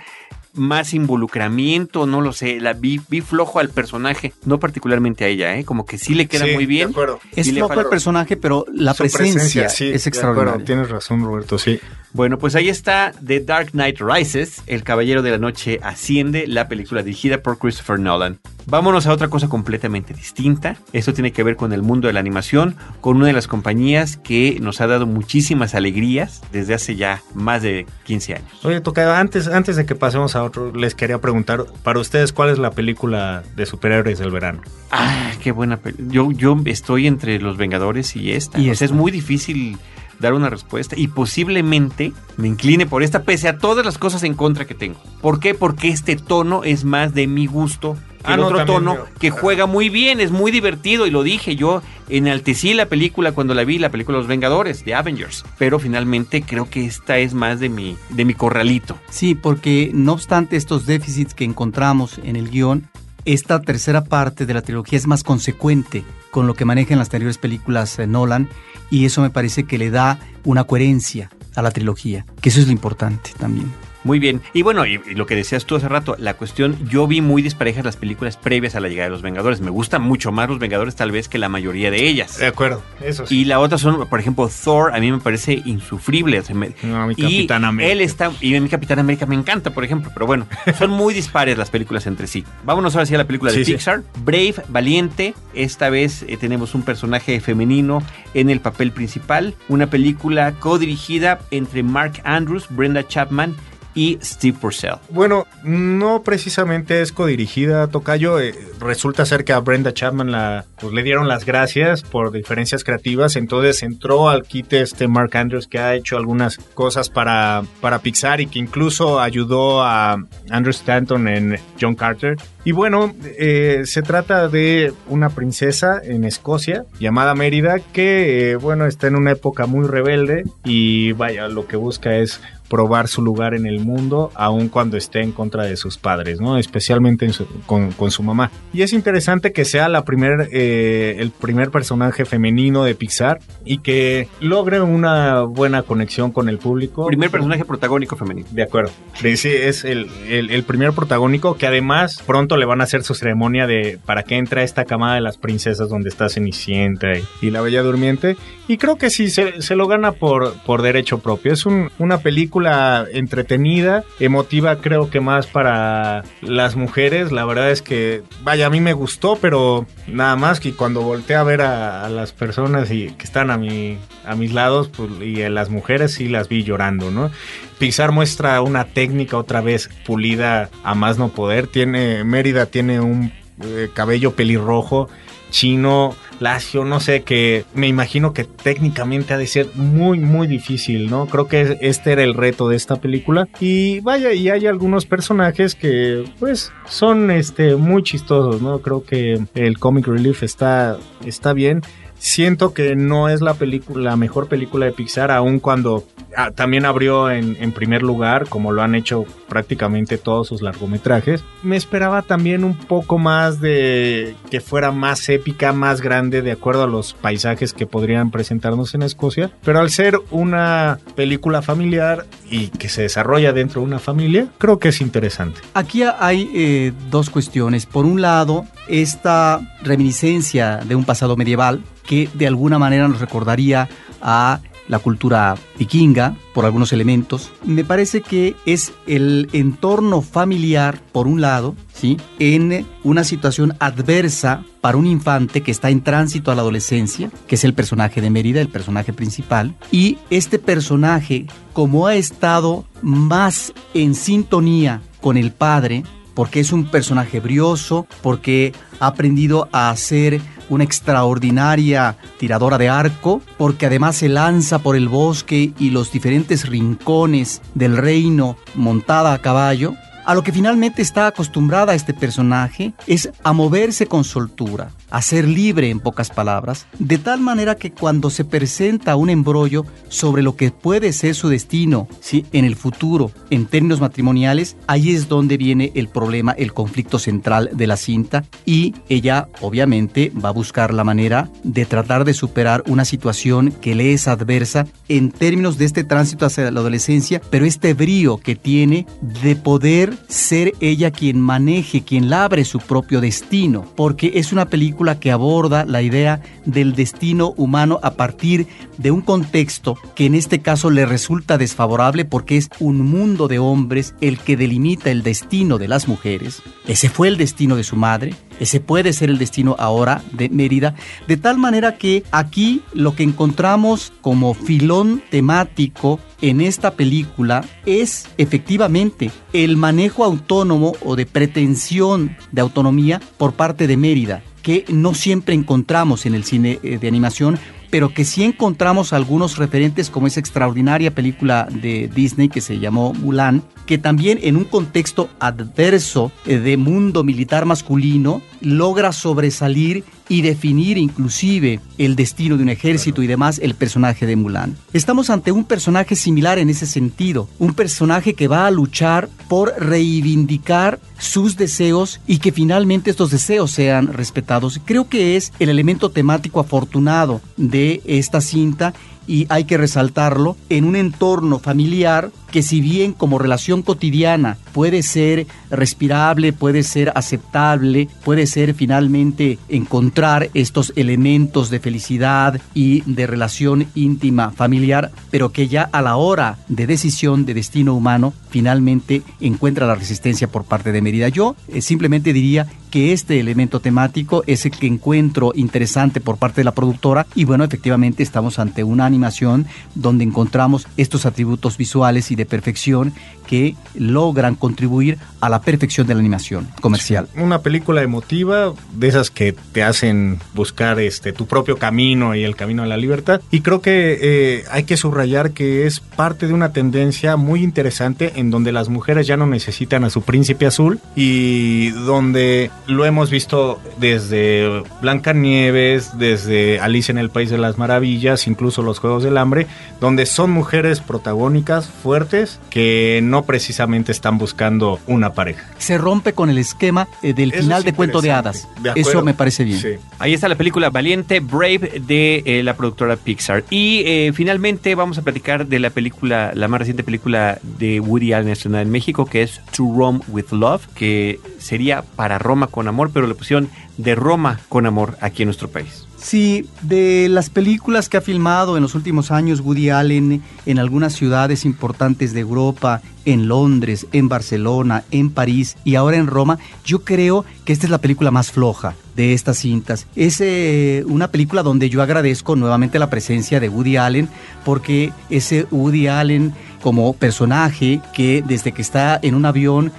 más involucramiento, no lo sé, la vi, flojo al personaje, no particularmente a ella, ¿eh? como que sí le queda muy bien. Es flojo al personaje, pero la presencia, es extraordinaria. Tienes razón, Roberto, sí. Bueno, pues ahí está The Dark Knight Rises, El Caballero de la Noche Asciende, la película dirigida por Christopher Nolan. Vámonos a otra cosa completamente distinta. Esto tiene que ver con el mundo de la animación, con una de las compañías que nos ha dado muchísimas alegrías desde hace ya más de 15 años. Oye, Toca, antes, antes de que pasemos a otro, les quería preguntar, para ustedes, ¿cuál es la película de superhéroes del verano? Ah, qué buena película. Yo, yo estoy entre Los Vengadores y esta. Y es muy difícil dar una respuesta y posiblemente me incline por esta pese a todas las cosas en contra que tengo. ¿Por qué? Porque este tono es más de mi gusto que ah, el otro tono que juega muy bien, es muy divertido y lo dije yo, enaltecí la película cuando la vi, la película Los Vengadores de Avengers, pero finalmente creo que esta es más de mi de mi corralito. Sí, porque no obstante estos déficits que encontramos en el guion, esta tercera parte de la trilogía es más consecuente con lo que manejan las anteriores películas de Nolan y eso me parece que le da una coherencia a la trilogía, que eso es lo importante también. Muy bien. Y bueno, y, y lo que decías tú hace rato, la cuestión, yo vi muy disparejas las películas previas a la llegada de los Vengadores. Me gustan mucho más los Vengadores tal vez que la mayoría de ellas. De acuerdo, eso sí. Y la otra son, por ejemplo, Thor, a mí me parece insufrible. o sea, me- No, mi y Capitán América. Él está, y mi Capitán América me encanta, por ejemplo, pero bueno, [LAUGHS] son muy dispares las películas entre sí. Vámonos ahora sí a la película de Sí, sí. Pixar. Brave, Valiente. Esta vez eh, tenemos un personaje femenino en el papel principal. Una película co-dirigida entre Mark Andrews, Brenda Chapman y Steve Purcell. Bueno, no precisamente es codirigida, Tocayo. Eh, resulta ser que a Brenda Chapman la, pues, le dieron las gracias por diferencias creativas. Entonces entró al quite este Mark Andrews que ha hecho algunas cosas para, para Pixar y que incluso ayudó a Andrew Stanton en John Carter. Y bueno, eh, se trata de una princesa en Escocia llamada Mérida que, eh, bueno, está en una época muy rebelde y vaya, lo que busca es probar su lugar en el mundo, aun cuando esté en contra de sus padres, ¿no? Especialmente en su- con, con su mamá. Y es interesante que sea la primer, eh, el primer personaje femenino de Pixar y que logre una buena conexión con el público. Primer personaje protagónico femenino. De acuerdo. Sí, sí, es el, el- el primer protagónico que además pronto le van a hacer su ceremonia de para que entre a esta camada de las princesas donde está Cenicienta y, y la Bella Durmiente. Y creo que sí, se, se lo gana por, por derecho propio. Es un- una película entretenida, emotiva creo que más para las mujeres. La verdad es que, vaya, a mí me gustó, pero nada más que cuando volteé a ver a, a las personas y, que están a, mi, a mis lados pues, y a las mujeres sí las vi llorando, ¿no? Pixar muestra una técnica otra vez pulida a más no poder. Tiene, Mérida tiene un eh, cabello pelirrojo, chino, lacio, no sé, que me imagino que técnicamente ha de ser muy, muy difícil, ¿no? Creo que este era el reto de esta película. Y vaya, y hay algunos personajes que, pues, son este, muy chistosos, ¿no? Creo que el comic relief está, está bien. Siento que no es la película, la mejor película de Pixar, aun cuando ah, también abrió en, en primer lugar, como lo han hecho prácticamente todos sus largometrajes. Me esperaba también un poco más de que fuera más épica, más grande, de acuerdo a los paisajes que podrían presentarnos en Escocia. Pero al ser una película familiar y que se desarrolla dentro de una familia, creo que es interesante. Aquí hay eh, dos cuestiones. Por un lado, esta reminiscencia de un pasado medieval que de alguna manera nos recordaría a la cultura vikinga por algunos elementos. Me parece que es el entorno familiar, por un lado, ¿sí? en una situación adversa para un infante que está en tránsito a la adolescencia, que es el personaje de Mérida, el personaje principal, y este personaje, como ha estado más en sintonía con el padre, porque es un personaje brioso, porque ha aprendido a ser una extraordinaria tiradora de arco, porque además se lanza por el bosque y los diferentes rincones del reino montada a caballo, a lo que finalmente está acostumbrada este personaje es a moverse con soltura, a ser libre en pocas palabras, de tal manera que cuando se presenta un embrollo sobre lo que puede ser su destino ¿sí? en el futuro, en términos matrimoniales, ahí es donde viene el problema, el conflicto central de la cinta y ella obviamente va a buscar la manera de tratar de superar una situación que le es adversa en términos de este tránsito hacia la adolescencia, pero este brío que tiene de poder ser ella quien maneje, quien labre su propio destino, porque es una película que aborda la idea del destino humano a partir de un contexto que en este caso le resulta desfavorable porque es un mundo de hombres el que delimita el destino de las mujeres. Ese fue el destino de su madre, ese puede ser el destino ahora de Mérida, de tal manera que aquí lo que encontramos como filón temático en esta película es efectivamente el manejo autónomo o de pretensión de autonomía por parte de Mérida, que no siempre encontramos en el cine eh, de animación, pero que sí encontramos algunos referentes como esa extraordinaria película de Disney que se llamó Mulan, que también en un contexto adverso eh, de mundo militar masculino logra sobresalir y definir inclusive el destino de un ejército y demás el personaje de Mulan. Estamos ante un personaje similar en ese sentido, un personaje que va a luchar por reivindicar sus deseos y que finalmente estos deseos sean respetados. Creo que es el elemento temático afortunado de esta cinta y hay que resaltarlo, en un entorno familiar que si bien como relación cotidiana puede ser respirable, puede ser aceptable, puede ser finalmente encontrar estos elementos de felicidad y de relación íntima familiar, pero que ya a la hora de decisión de destino humano finalmente encuentra la resistencia por parte de Mérida. Yo eh, simplemente diría que este elemento temático es el que encuentro interesante por parte de la productora y bueno, efectivamente estamos ante una animación donde encontramos estos atributos visuales y de perfección que logran contribuir a la perfección de la animación comercial. Una película emotiva, de esas que te hacen buscar este tu propio camino y el camino a la libertad. Y creo que eh, hay que subrayar que es parte de una tendencia muy interesante en donde las mujeres ya no necesitan a su príncipe azul y donde lo hemos visto desde Blancanieves, desde Alicia en el País de las Maravillas, incluso los Juegos del Hambre, donde son mujeres protagónicas fuertes que no precisamente están buscando una pareja. Se rompe con el esquema eh, del final de Cuento de Hadas. Eso me parece bien. Ahí está la película Valiente, Brave de eh, la productora Pixar. Y eh, finalmente vamos a platicar de la película, la más reciente película de Woody Allen estrenada en México, que es To Rome with Love, que sería para Roma con amor, pero la pusieron de Roma con amor aquí en nuestro país. Sí, de las películas que ha filmado en los últimos años Woody Allen en algunas ciudades importantes de Europa, en Londres, en Barcelona, en París y ahora en Roma, yo creo que esta es la película más floja de estas cintas. Es eh, una película donde yo agradezco nuevamente la presencia de Woody Allen porque ese Woody Allen como personaje que desde que está en un avión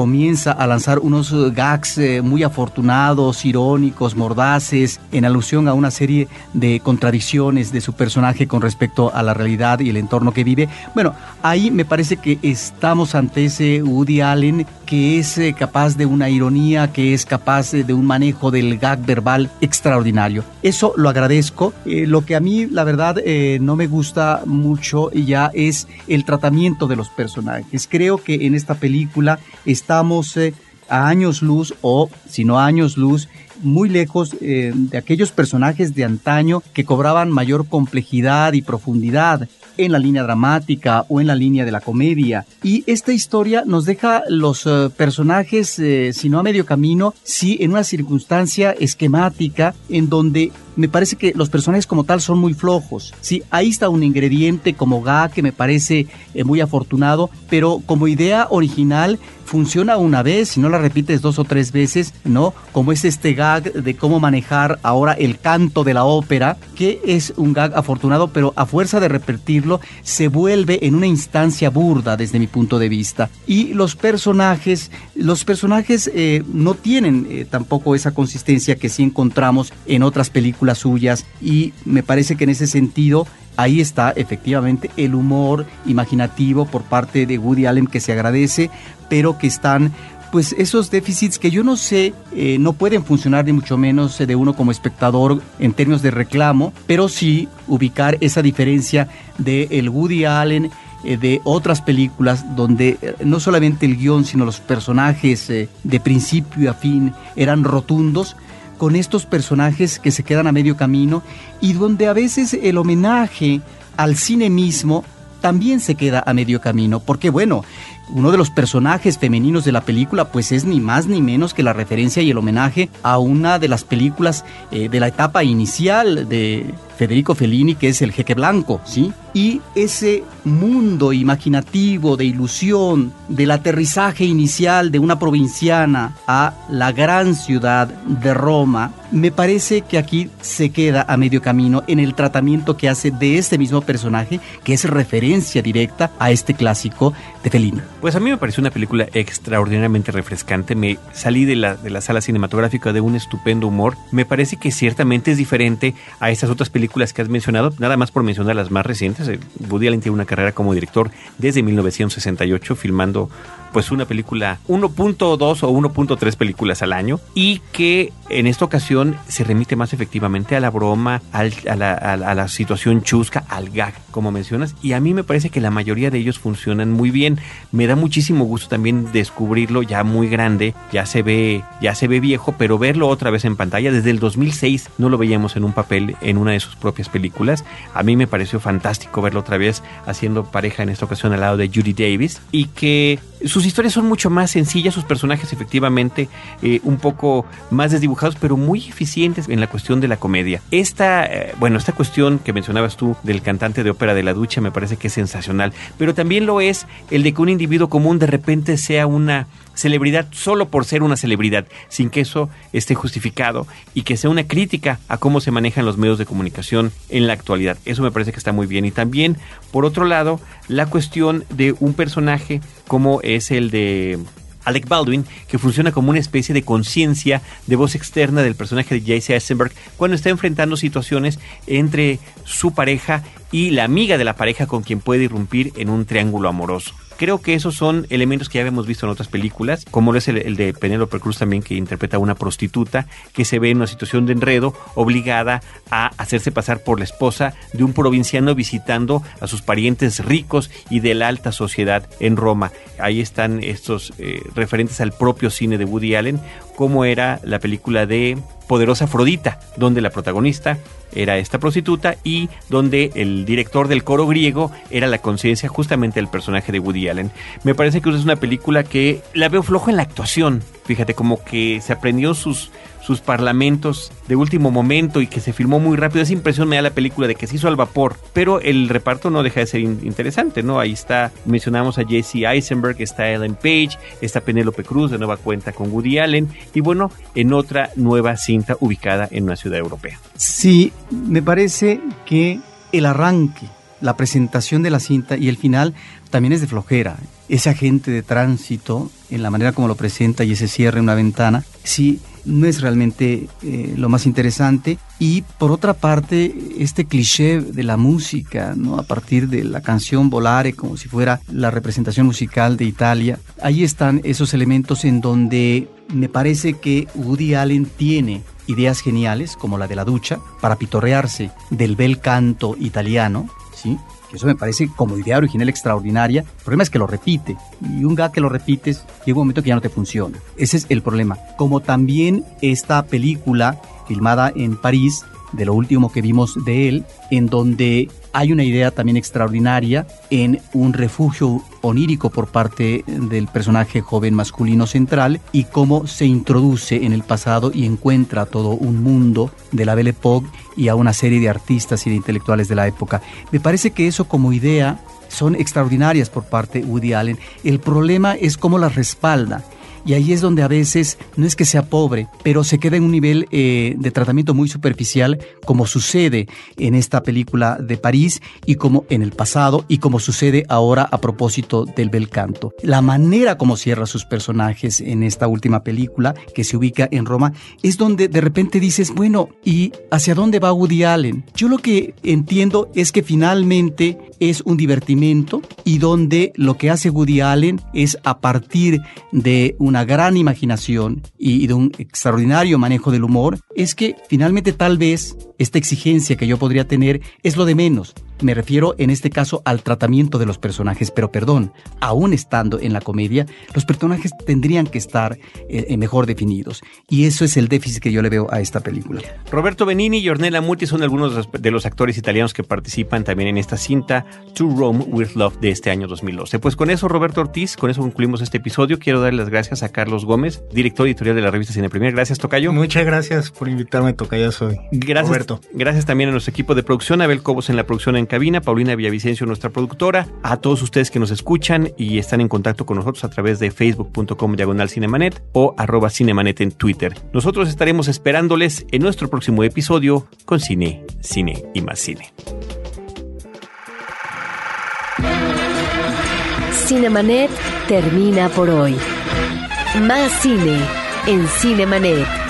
comienza a lanzar unos gags eh, muy afortunados, irónicos, mordaces, en alusión a una serie de contradicciones de su personaje con respecto a la realidad y el entorno que vive. Bueno, ahí me parece que estamos ante ese Woody Allen que es eh, capaz de una ironía, que es capaz de un manejo del gag verbal extraordinario. Eso lo agradezco. lo que a mí, la verdad, no me gusta mucho ya es el tratamiento de los personajes. Creo que en esta película estamos eh, a años luz o, si no a años luz, muy lejos eh, de aquellos personajes de antaño que cobraban mayor complejidad y profundidad en la línea dramática o en la línea de la comedia. Y esta historia nos deja los eh, personajes, si no a medio camino, sí en una circunstancia esquemática en donde me parece que los personajes como tal son muy flojos. Sí, ahí está un ingrediente como Ga que me parece muy afortunado, pero como idea original funciona una vez, si no la repites dos o tres veces, ¿no? Como es este gag de cómo manejar ahora el canto de la ópera, que es un gag afortunado, pero a fuerza de repetirlo se vuelve en una instancia burda desde mi punto de vista. Y los personajes, los personajes eh, no tienen eh, tampoco esa consistencia que sí encontramos en otras películas suyas y me parece que en ese sentido ahí está efectivamente el humor imaginativo por parte de Woody Allen que se agradece, pero que están pues esos déficits que yo no sé, eh, no pueden funcionar ni mucho menos de uno como espectador en términos de reclamo, pero sí ubicar esa diferencia de el Woody Allen eh, de otras películas donde eh, no solamente el guion, sino los personajes de principio a fin eran rotundos, con estos personajes que se quedan a medio camino y donde a veces el homenaje al cine mismo también se queda a medio camino, porque bueno, uno de los personajes femeninos de la película pues es ni más ni menos que la referencia y el homenaje a una de las películas eh, de la etapa inicial de Federico Fellini, que es el jeque blanco, ¿sí? Y ese mundo imaginativo de ilusión, del aterrizaje inicial de una provinciana a la gran ciudad de Roma, me parece que aquí se queda a medio camino en el tratamiento que hace de este mismo personaje, que es referencia directa a este clásico de Fellini. Pues a mí me pareció una película extraordinariamente refrescante. Me salí de la, de la sala cinematográfica de un estupendo humor. Me parece que ciertamente es diferente a estas otras películas que has mencionado, nada más por mencionar las más recientes. Woody Allen tiene una carrera como director desde 1968, filmando pues una película 1.2 o 1.3 películas al año y que en esta ocasión se remite más efectivamente a la broma, al- a, la, a la- a la situación chusca, al gag, como mencionas, y a mí me parece que la mayoría de ellos funcionan muy bien. Me da muchísimo gusto también descubrirlo ya muy grande, ya se ve, ya se ve viejo, pero verlo otra vez en pantalla desde el 2006 no lo veíamos en un papel en una de sus propias películas. A mí me pareció fantástico verlo otra vez haciendo pareja en esta ocasión al lado de Judy Davis y que sus historias son mucho más sencillas, sus personajes efectivamente eh, un poco más desdibujados, pero muy eficientes en la cuestión de la comedia. Esta, eh, bueno, esta cuestión que mencionabas tú del cantante de ópera de la ducha me parece que es sensacional, pero también lo es el de que un individuo común de repente sea una celebridad solo por ser una celebridad, sin que eso esté justificado y que sea una crítica a cómo se manejan los medios de comunicación en la actualidad. Eso me parece que está muy bien. Y también, por otro lado, la cuestión de un personaje como es el de Alec Baldwin, que funciona como una especie de conciencia de voz externa del personaje de J.C. Eisenberg cuando está enfrentando situaciones entre su pareja y la amiga de la pareja con quien puede irrumpir en un triángulo amoroso. Creo que esos son elementos que ya habíamos visto en otras películas, como es el, el de Penélope Cruz también, que interpreta a una prostituta que se ve en una situación de enredo, obligada a hacerse pasar por la esposa de un provinciano visitando a sus parientes ricos y de la alta sociedad en Roma. Ahí están estos eh, referentes al propio cine de Woody Allen, como era la película de Poderosa Afrodita, donde la protagonista era esta prostituta y donde el director del coro griego era la conciencia justamente del personaje de Woody Allen. Me parece que es una película que la veo floja en la actuación, fíjate, como que se aprendió sus sus parlamentos de último momento y que se filmó muy rápido. Esa impresión me da la película de que se hizo al vapor, pero el reparto no deja de ser in- interesante, ¿no? Ahí está, mencionamos a Jesse Eisenberg, está Ellen Page, está Penélope Cruz, de nueva cuenta con Woody Allen, y bueno, en otra nueva cinta ubicada en una ciudad europea. Sí, me parece que el arranque, la presentación de la cinta y el final también es de flojera. Ese agente de tránsito, en la manera como lo presenta y ese cierre en una ventana, sí, no es realmente eh, lo más interesante. Y por otra parte, este cliché de la música, ¿no? A partir de la canción Volare, como si fuera la representación musical de Italia, ahí están esos elementos en donde me parece que Woody Allen tiene ideas geniales, como la de la ducha, para pitorrearse del bel canto italiano, ¿sí? Eso me parece como idea original extraordinaria. El problema es que lo repite. Y un gag que lo repites, llega un momento que ya no te funciona. Ese es el problema. Como también esta película filmada en París, de lo último que vimos de él, en donde hay una idea también extraordinaria en un refugio onírico por parte del personaje joven masculino central y cómo se introduce en el pasado y encuentra todo un mundo de la Belle Époque y a una serie de artistas y de intelectuales de la época. Me parece que eso como idea son extraordinarias por parte de Woody Allen. El problema es cómo las respalda. Y ahí es donde a veces no es que sea pobre, pero se queda en un nivel eh, de tratamiento muy superficial, como sucede en esta película de París y como en el pasado y como sucede ahora a propósito del bel canto. La manera como cierra sus personajes en esta última película, que se ubica en Roma, es donde de repente dices, bueno, ¿y hacia dónde va Woody Allen? Yo lo que entiendo es que finalmente es un divertimento y donde lo que hace Woody Allen es a partir de una gran imaginación y de un extraordinario manejo del humor, es que finalmente tal vez esta exigencia que yo podría tener es lo de menos. Me refiero en este caso al tratamiento de los personajes, pero perdón, aún estando en la comedia, los personajes tendrían que estar eh, mejor definidos. Y eso es el déficit que yo le veo a esta película. Roberto Benini y Ornella Muti son algunos de los- actores italianos que participan también en esta cinta To Rome with Love de este año 2012. Pues con eso, Roberto Ortiz, con eso concluimos este episodio. Quiero darle las gracias a Carlos Gómez, director editorial de la revista Cine Premier. Gracias, Tocayo. Muchas gracias por invitarme, Tocayo. Soy Gracias, Roberto. gracias también a nuestro equipo de producción, Abel Cobos en la producción en cabina, Paulina Villavicencio, nuestra productora, a todos ustedes que nos escuchan y están en contacto con nosotros a través de facebook.com diagonal cinemanet o arroba cinemanet en Twitter. Nosotros estaremos esperándoles en nuestro próximo episodio con cine, cine y más cine. Cinemanet termina por hoy. Más cine en Cinemanet.